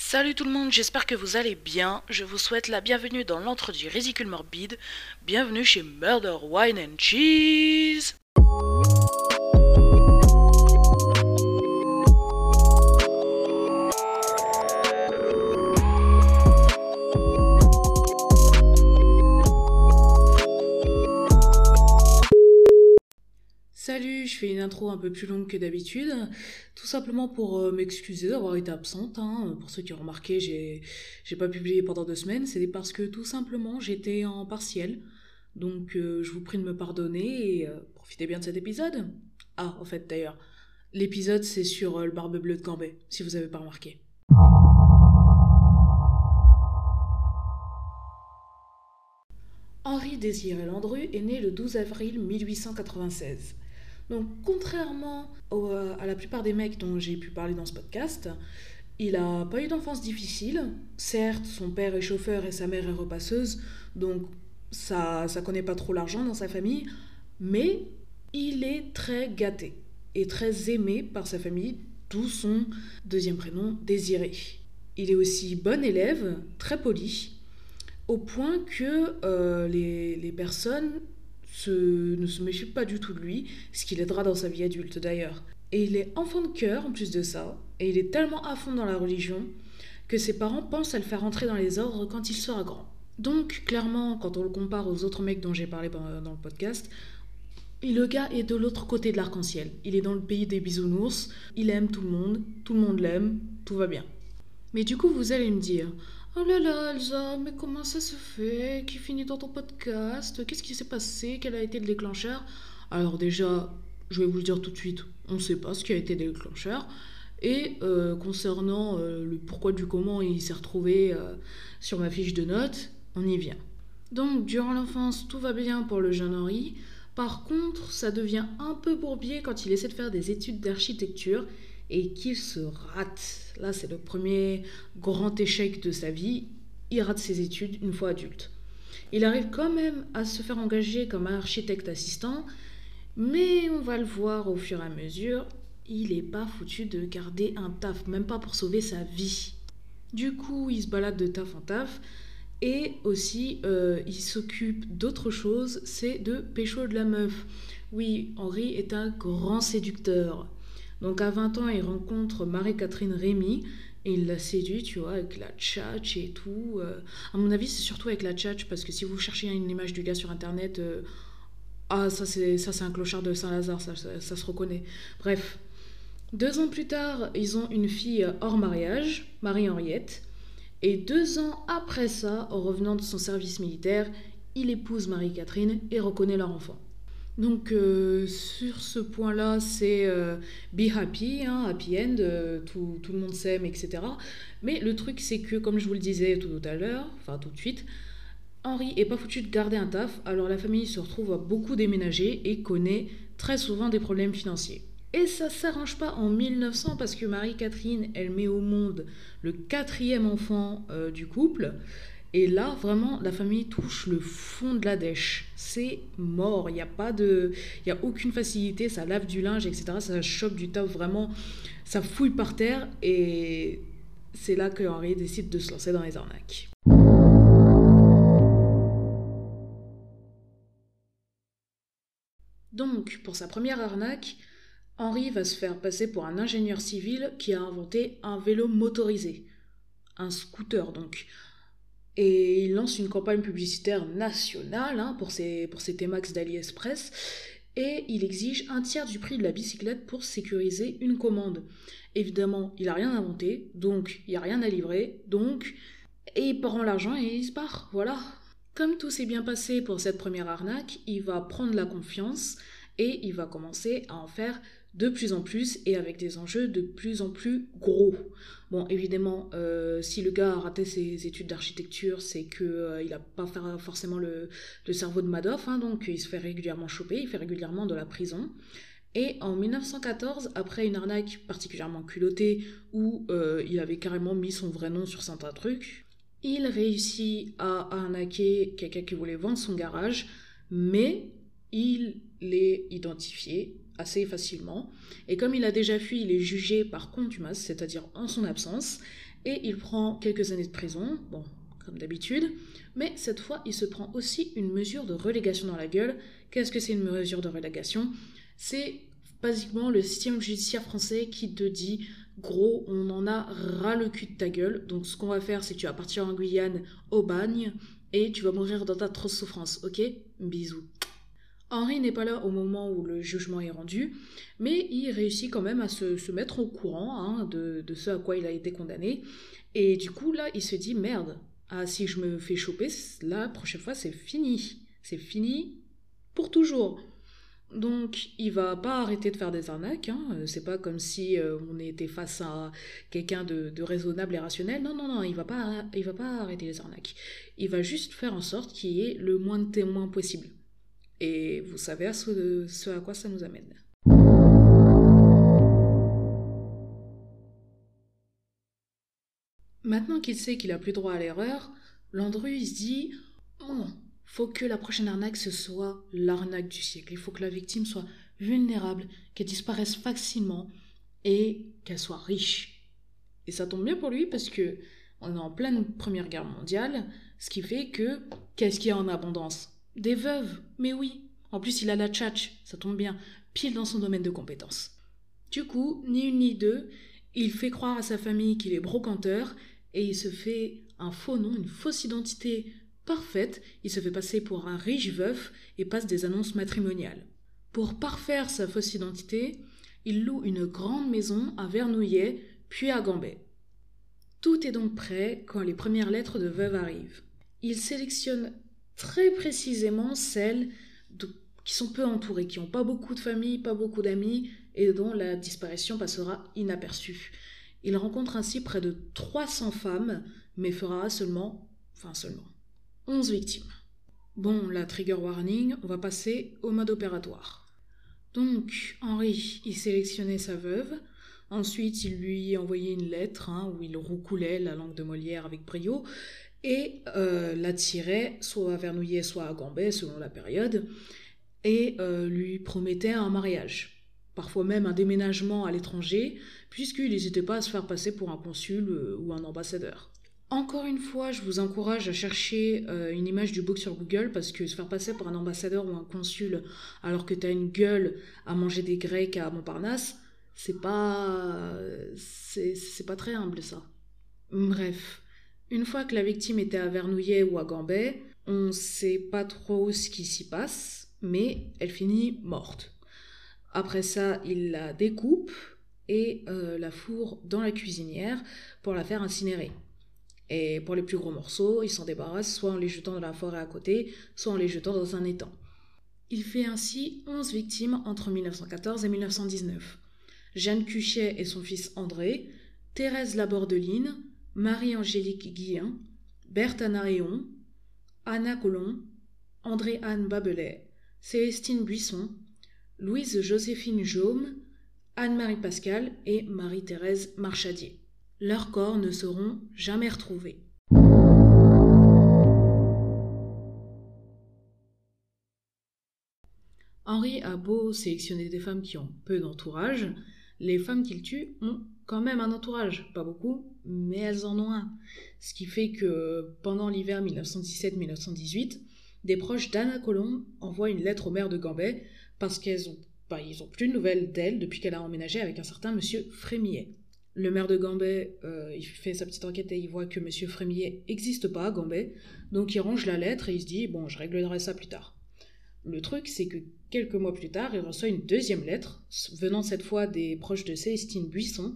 Salut tout le monde, j'espère que vous allez bien. Je vous souhaite la bienvenue dans l'entre du Ridicule Morbide. Bienvenue chez Murder Wine and Cheese. Intro un peu plus longue que d'habitude, tout simplement pour euh, m'excuser d'avoir été absente. hein. Pour ceux qui ont remarqué, j'ai pas publié pendant deux semaines, c'est parce que tout simplement j'étais en partiel. Donc euh, je vous prie de me pardonner et euh, profitez bien de cet épisode. Ah, en fait d'ailleurs, l'épisode c'est sur le barbe bleue de Cambay, si vous avez pas remarqué. Henri Désiré Landru est né le 12 avril 1896. Donc, contrairement au- à la plupart des mecs dont j'ai pu parler dans ce podcast, il a pas eu d'enfance difficile. Certes, son père est chauffeur et sa mère est repasseuse, donc ça, ça connaît pas trop l'argent dans sa famille, mais il est très gâté et très aimé par sa famille, d'où son deuxième prénom Désiré. Il est aussi bon élève, très poli, au point que euh, les personnes ne se méfient pas du tout de lui, ce qui l'aidera dans sa vie adulte d'ailleurs. Et il est enfant de cœur en plus de ça, et il est tellement à fond dans la religion que ses parents pensent à le faire entrer dans les ordres quand il sera grand. Donc clairement, quand on le compare aux autres mecs dont j'ai parlé dans le podcast, le gars est de l'autre côté de l'arc-en-ciel. Il est dans le pays des bisounours, il aime tout le monde, tout le monde l'aime, tout va bien. Mais du coup, vous allez me dire Oh là là, Elsa, mais comment ça se fait Qui finit dans ton podcast? Qu'est-ce qui s'est passé? Quel a été le déclencheur? Alors, déjà, je vais vous le dire tout de suite on ne sait pas ce qui a été le déclencheur. Et euh, concernant euh, le pourquoi du comment il s'est retrouvé euh, sur ma fiche de notes, on y vient. Donc, durant l'enfance, tout va bien pour le jeune Henri. Par contre, ça devient un peu bourbier quand il essaie de faire des études d'architecture et qu'il se rate. Là, c'est le premier grand échec de sa vie. Il rate ses études une fois adulte. Il arrive quand même à se faire engager comme architecte assistant, mais on va le voir au fur et à mesure, il est pas foutu de garder un taf, même pas pour sauver sa vie. Du coup, il se balade de taf en taf, et aussi, euh, il s'occupe d'autre chose, c'est de pécho de la meuf. Oui, Henri est un grand séducteur. Donc à 20 ans, il rencontre Marie-Catherine Rémy et il la séduit, tu vois, avec la tchatch et tout. Euh, à mon avis, c'est surtout avec la tchatch parce que si vous cherchez une image du gars sur internet, euh, ah, ça c'est ça c'est un clochard de Saint-Lazare, ça, ça, ça se reconnaît. Bref. Deux ans plus tard, ils ont une fille hors mariage, Marie-Henriette. Et deux ans après ça, en revenant de son service militaire, il épouse Marie-Catherine et reconnaît leur enfant. Donc euh, sur ce point-là, c'est euh, be happy, hein, happy end, euh, tout, le monde s'aime, etc. Mais le truc, c'est que, comme je vous le disais tout à l'heure, enfin tout de suite, Henri est pas foutu de garder un taf, alors la famille se retrouve à beaucoup déménager et connaît très souvent des problèmes financiers. Et ça s'arrange pas en 1900 parce que Marie-Catherine, elle met au monde le quatrième enfant du couple. Et là, vraiment, la famille touche le fond de la dèche. C'est mort. Il n'y a pas de, il y a aucune facilité. Ça lave du linge, etc. Ça chope du taf vraiment. Ça fouille par terre. Et c'est là que Henri décide de se lancer dans les arnaques. Donc, pour sa première arnaque, Henri va se faire passer pour un ingénieur civil qui a inventé un vélo motorisé. Un scooter, donc. Et il lance une campagne publicitaire nationale hein, pour, ses, pour ses T-Max d'AliExpress. Et il exige un tiers du prix de la bicyclette pour sécuriser une commande. Évidemment, il n'a rien inventé, donc il n'y a rien à livrer, donc. Et il prend l'argent et il se barre, voilà. Comme tout s'est bien passé pour cette première arnaque, il va prendre la confiance et il va commencer à en faire de plus en plus et avec des enjeux de plus en plus gros. Bon, évidemment, euh, si le gars a raté ses études d'architecture, c'est que euh, il n'a pas forcément le, le, cerveau de Madoff, hein, donc il se fait régulièrement choper, il fait régulièrement de la prison. Et en 1914, après une arnaque particulièrement culottée où euh, il avait carrément mis son vrai nom sur certains trucs, il réussit à arnaquer quelqu'un qui voulait vendre son garage, mais il l'est identifié assez facilement. Et comme il a déjà fui, il est jugé par contumace, c'est-à-dire en son absence. et il prend quelques années de prison, comme d'habitude, mais cette fois il se prend aussi une mesure de relégation dans la gueule. Qu'est-ce que c'est une mesure de relégation? C'est basiquement le système judiciaire français qui te dit gros, on en a ras le cul de ta gueule, donc ce qu'on va faire c'est que tu vas partir en Guyane au bagne et tu vas mourir dans ta trop souffrance, ok? Bisous. Henri n'est pas là au moment où le jugement est rendu, mais il réussit quand même à se, mettre au courant hein, de, ce à quoi il a été condamné. Et du coup, là, il se dit merde, ah, si je me fais choper, la prochaine fois, c'est fini. C'est fini pour toujours. Donc, il va pas arrêter de faire des arnaques. Hein. C'est pas comme si euh, on était face à quelqu'un de, raisonnable et rationnel. Non, non, non, il va pas, il va pas arrêter les arnaques. Il va juste faire en sorte qu'il y ait le moins de témoins possible. Et vous savez ce, à quoi ça nous amène. Maintenant qu'il sait qu'il a plus droit à l'erreur, Landru se dit Oh, faut que la prochaine arnaque ce soit l'arnaque du siècle. Il faut que la victime soit vulnérable, qu'elle disparaisse facilement et qu'elle soit riche. Et ça tombe bien pour lui parce que on est en pleine Première Guerre mondiale, ce qui fait que qu'est-ce qu'il y a en abondance? Des veuves, mais oui. En plus, il a la tchatch, ça tombe bien, pile dans son domaine de compétences. Du coup, ni une ni deux, il fait croire à sa famille qu'il est brocanteur et il se fait un faux nom, une fausse identité parfaite. Il se fait passer pour un riche veuf et passe des annonces matrimoniales. Pour parfaire sa fausse identité, il loue une grande maison à Vernouillet, puis à Gambet. Tout est donc prêt quand les premières lettres de veuve arrivent. Il sélectionne très précisément celles qui sont peu entourées, qui n'ont pas beaucoup de famille, pas beaucoup d'amis, et dont la disparition passera inaperçue. Il rencontre ainsi près de 300 femmes, mais fera seulement, enfin seulement, 11 victimes. Bon, la trigger warning, on va passer au mode opératoire. Donc, Henri, il sélectionnait sa veuve, ensuite il lui envoyait une lettre hein, où il roucoulait la langue de Molière avec brio, et euh, l'attirait soit à Vernouillet, soit à Gambet, selon la période, et euh, lui promettait un mariage, parfois même un déménagement à l'étranger, puisqu'il n'hésitait pas à se faire passer pour un consul euh, ou un ambassadeur. Encore une fois, je vous encourage à chercher une image du book sur Google parce que se faire passer pour un ambassadeur ou un consul alors que tu as une gueule à manger des grecs à Montparnasse, c'est pas. C'est pas très humble ça. Bref. Une fois que la victime était à Vernouillet ou à Gambet, on ne sait pas trop ce qui s'y passe, mais elle finit morte. Après ça, il la découpe et euh, la fourre dans la cuisinière pour la faire incinérer. Et pour les plus gros morceaux, il s'en débarrasse soit en les jetant dans la forêt à côté, soit en les jetant dans un étang. Il fait ainsi 11 victimes entre 1914 et 1919. Jeanne Cuchet et son fils André, Thérèse Labordeline, Marie-Angélique Guillain, Berthe Anaéon, Anna Colomb, André-Anne Babelet, Célestine Buisson, Louise-Joséphine Jaume, Anne-Marie Pascal et Marie-Thérèse Marchadier. Leurs corps ne seront jamais retrouvés. Henri a beau sélectionner des femmes qui ont peu d'entourage, les femmes qu'il tue ont quand même un entourage, pas beaucoup, mais elles en ont un. Ce qui fait que pendant l'hiver 1917-1918, des proches d'Anna Colomb envoient une lettre au maire de Gambet parce qu'ils ont, bah, plus de nouvelles d'elle depuis qu'elle a emménagé avec un certain monsieur Frémillet. Le maire de Gambet, euh, il fait sa petite enquête et il voit que monsieur Frémillet n'existe pas à Gambet, donc il range la lettre et il se dit bon, je réglerai ça plus tard. Le truc, c'est que quelques mois plus tard, il reçoit une deuxième lettre, venant cette fois des proches de Célestine Buisson.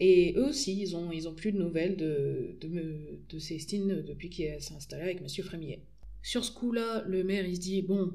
Et eux aussi, ils ont, ils plus de nouvelles de, de, de Célestine depuis qu'elle s'est installée avec Monsieur Frémillet. Sur ce coup-là, le maire, il se dit, bon,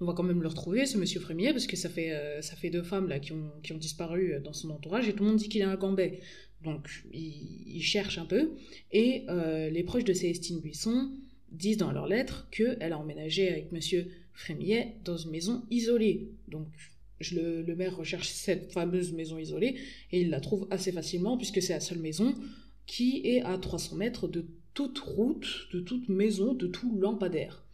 on va quand même le retrouver, ce Monsieur Frémillet, parce que ça fait, euh, ça fait deux femmes là qui ont, qui ont disparu dans son entourage, et tout le monde dit qu'il est un Gambet. Donc, il, cherche un peu. Et euh, les proches de Célestine Buisson disent dans leur lettre qu'elle a emménagé avec Monsieur Frémillet dans une maison isolée. Donc le, maire recherche cette fameuse maison isolée et il la trouve assez facilement puisque c'est la seule maison qui est à 300 mètres de toute route, de toute maison, de tout lampadaire.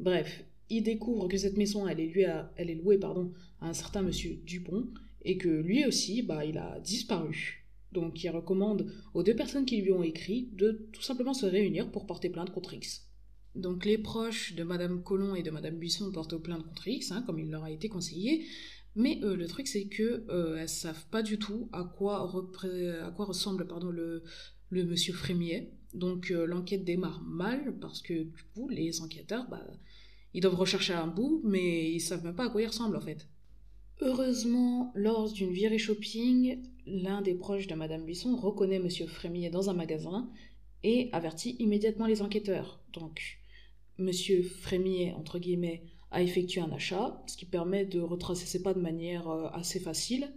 Bref, il découvre que cette maison, elle est, louée à un certain monsieur Dupont et que lui aussi, bah, il a disparu. Donc il recommande aux deux personnes qui lui ont écrit de tout simplement se réunir pour porter plainte contre X. Donc les proches de Madame Colomb et de Madame Buisson portent plainte contre X, hein, comme il leur a été conseillé, mais euh, le truc c'est que euh, elles savent pas du tout à quoi, ressemble pardon, le, le monsieur Frémier. Donc euh, l'enquête démarre mal parce que du coup les enquêteurs bah, ils doivent rechercher un bout mais ils savent même pas à quoi il ressemble en fait. Heureusement, lors d'une virée shopping, l'un des proches de Madame Buisson reconnaît Monsieur Frémier dans un magasin et avertit immédiatement les enquêteurs. Donc, Monsieur Frémier, entre guillemets, a effectué un achat, ce qui permet de retracer ses pas de manière euh, assez facile.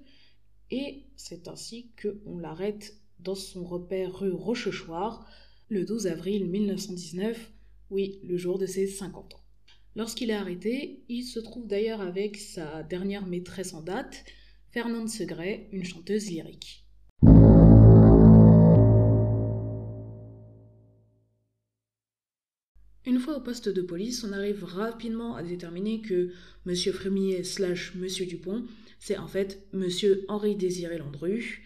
Et c'est ainsi qu'on l'arrête dans son repère rue Rochechouart, le 12 avril 1919, oui, le jour de ses 50 ans. Lorsqu'il est arrêté, il se trouve d'ailleurs avec sa dernière maîtresse en date, Fernande Segret, une chanteuse lyrique. Une fois au poste de police, on arrive rapidement à déterminer que M. Frémier slash M. Dupont, c'est en fait M. Henri Désiré Landru.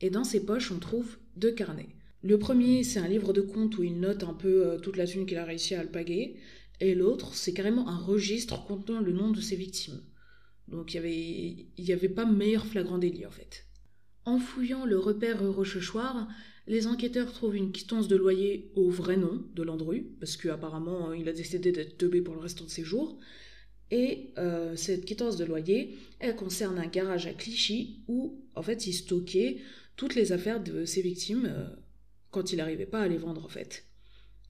Et dans ses poches, on trouve deux carnets. Le premier, c'est un livre de comptes où il note un peu euh, toute la thune qu'il a réussi à alpaguer et l'autre, c'est carrément un registre contenant le nom de ses victimes. Donc il n'y avait, y avait pas meilleur flagrant délit en fait. En fouillant le repère Rochechouart, les enquêteurs trouvent une quittance de loyer au vrai nom de Landru, parce qu'apparemment il a décidé d'être teubé pour le restant de ses jours. Et euh, cette quittance de loyer, elle concerne un garage à Clichy où en fait il stockait toutes les affaires de ses victimes euh, quand il n'arrivait pas à les vendre en fait.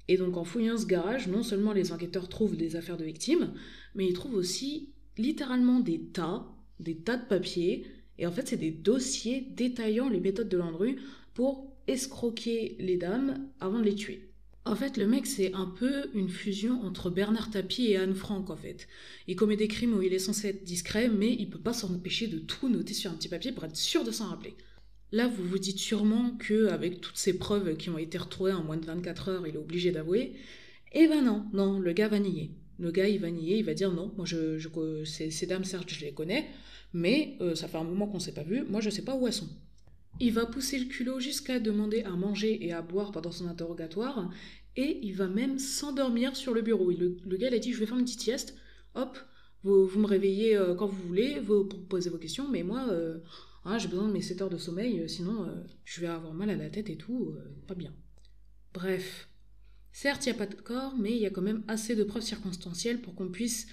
Et donc en fouillant ce garage, non seulement les enquêteurs trouvent des affaires de victimes, mais ils trouvent aussi littéralement des tas, des tas de papiers, et en fait c'est des dossiers détaillant les méthodes de Landru pour escroquer les dames avant de les tuer. En fait, le mec, c'est un peu une fusion entre Bernard Tapie et Anne Frank, en fait. Il commet des crimes où il est censé être discret, mais il peut pas s'en empêcher de tout noter sur un petit papier pour être sûr de s'en rappeler. Là, vous vous dites sûrement que avec toutes ces preuves qui ont été retrouvées en moins de 24 heures, il est obligé d'avouer. Eh ben non, non, le gars va nier. Le gars, il va nier, il va dire non, moi, je, ces, dames, certes, je les connais, mais euh, ça fait un moment qu'on s'est pas vu, moi, je sais pas où elles sont. Il va pousser le culot jusqu'à demander à manger et à boire pendant son interrogatoire, et il va même s'endormir sur le bureau. Le, gars, a dit, je vais faire une petite sieste, hop, vous, me réveillez euh, quand vous voulez, vous posez vos questions, mais moi, euh, ah, j'ai besoin de mes 7 heures de sommeil, euh, sinon je vais avoir mal à la tête et tout, pas bien. Bref. Certes, il n'y a pas de corps, mais il y a quand même assez de preuves circonstancielles pour qu'on puisse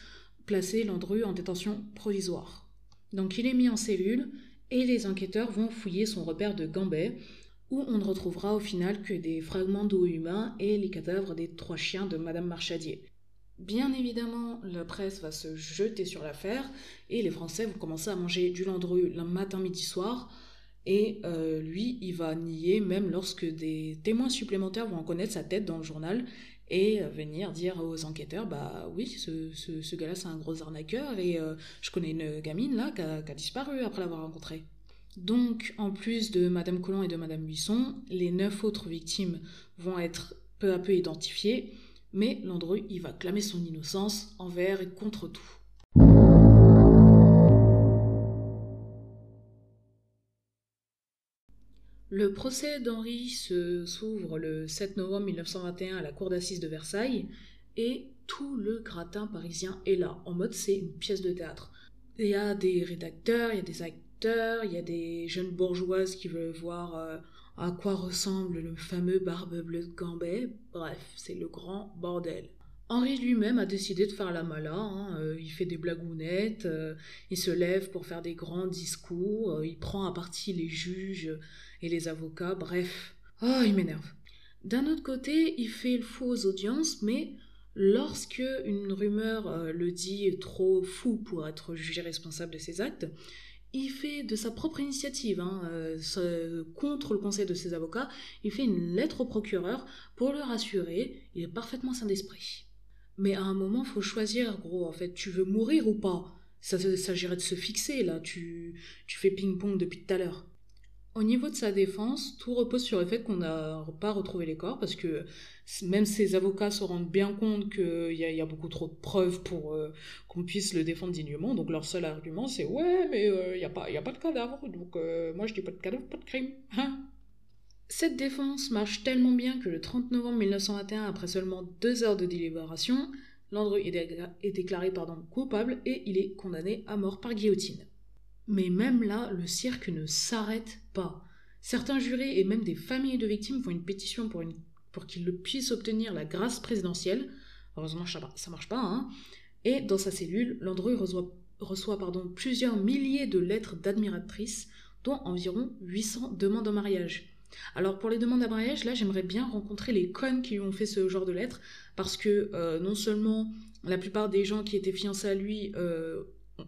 placer Landru en détention provisoire. Donc il est mis en cellule et les enquêteurs vont fouiller son repère de Gambet, où on ne retrouvera au final que des fragments d'eau humains et les cadavres des trois chiens de Madame Marchadier. Bien évidemment, la presse va se jeter sur l'affaire et les Français vont commencer à manger du landru le matin, midi, soir. Et euh, lui, il va nier même lorsque des témoins supplémentaires vont en connaître sa tête dans le journal et euh, venir dire aux enquêteurs bah oui, ce, gars-là c'est un gros arnaqueur et euh, je connais une gamine là qui a, disparu après l'avoir rencontrée. Donc, en plus de Madame Collomb et de Madame Buisson, les neuf autres victimes vont être peu à peu identifiées mais Landru, il va clamer son innocence envers et contre tout. Le procès d'Henri s'ouvre le 7 novembre 1921 à la cour d'assises de Versailles et tout le gratin parisien est là, en mode c'est une pièce de théâtre. Il y a des rédacteurs, il y a des acteurs, il y a des jeunes bourgeoises qui veulent voir euh, à quoi ressemble le fameux barbe bleue de Gambet. Bref, c'est le grand bordel. Henri lui-même a décidé de faire la mala, hein. euh, il fait des blagounettes, euh, il se lève pour faire des grands discours, euh, il prend à partie les juges et les avocats, bref. Oh, il m'énerve. D'un autre côté, il fait le fou aux audiences, mais lorsque une rumeur le dit trop fou pour être jugé responsable de ses actes, il fait de sa propre initiative, hein, contre le conseil de ses avocats, il fait une lettre au procureur pour le rassurer, il est parfaitement sain d'esprit. Mais à un moment, faut choisir, gros, en fait, tu veux mourir ou pas? Ça s'agirait de se fixer, là, tu, tu fais ping-pong depuis tout à l'heure. Au niveau de sa défense, tout repose sur le fait qu'on n'a pas retrouvé les corps, parce que même ses avocats se rendent bien compte qu'il y, a beaucoup trop de preuves pour euh, qu'on puisse le défendre dignement. Donc leur seul argument, c'est ouais, mais euh, il n'y a, pas, a pas de cadavre, donc euh, moi je dis pas de cadavre, pas de crime. Hein? Cette défense marche tellement bien que le 30 novembre 1921, après seulement deux heures de délibération, Landru est, déclaré pardon, coupable et il est condamné à mort par guillotine. Mais même là, le cirque ne s'arrête pas. Certains jurés et même des familles de victimes font une pétition pour, qu'ils puissent obtenir la grâce présidentielle. Heureusement, ça, marche pas. Hein. Et dans sa cellule, Landru reçoit, reçoit pardon, plusieurs milliers de lettres d'admiratrices, dont environ 800 demandes en mariage. Alors pour les demandes en mariage, là j'aimerais bien rencontrer les connes qui lui ont fait ce genre de lettres, parce que euh, non seulement la plupart des gens qui étaient fiancés à lui euh,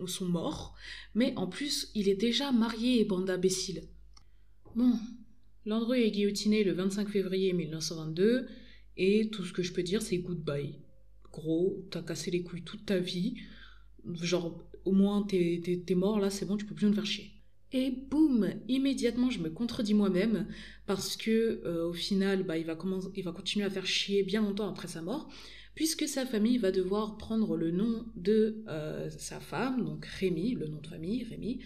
sont morts, mais en plus, il est déjà marié, bande d'imbéciles. Bon, Landru est guillotiné le 25 février 1922, et tout ce que je peux dire, c'est goodbye. Gros, t'as cassé les couilles toute ta vie, genre, au moins t'es, mort là, c'est bon, tu peux plus me faire chier. Et boum, immédiatement je me contredis moi-même parce que euh, au final, bah, il, va continuer à faire chier bien longtemps après sa mort puisque sa famille va devoir prendre le nom de euh, sa femme, donc Rémi, le nom de famille, Rémi,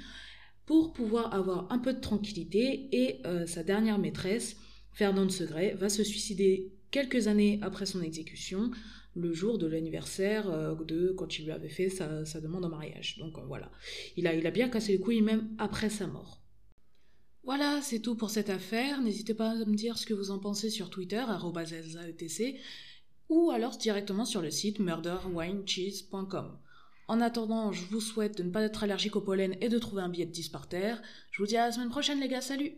pour pouvoir avoir un peu de tranquillité, et euh, sa dernière maîtresse, Fernande Segret, va se suicider quelques années après son exécution, le jour de l'anniversaire euh, de quand il lui avait fait sa, demande en mariage. Donc voilà, il a, bien cassé les couilles même après sa mort. Voilà, c'est tout pour cette affaire. N'hésitez pas à me dire ce que vous en pensez sur Twitter, etc ou alors directement sur le site murderwinecheese.com. En attendant, je vous souhaite de ne pas être allergique au pollen et de trouver un billet de 10 par terre. Je vous dis à la semaine prochaine les gars, salut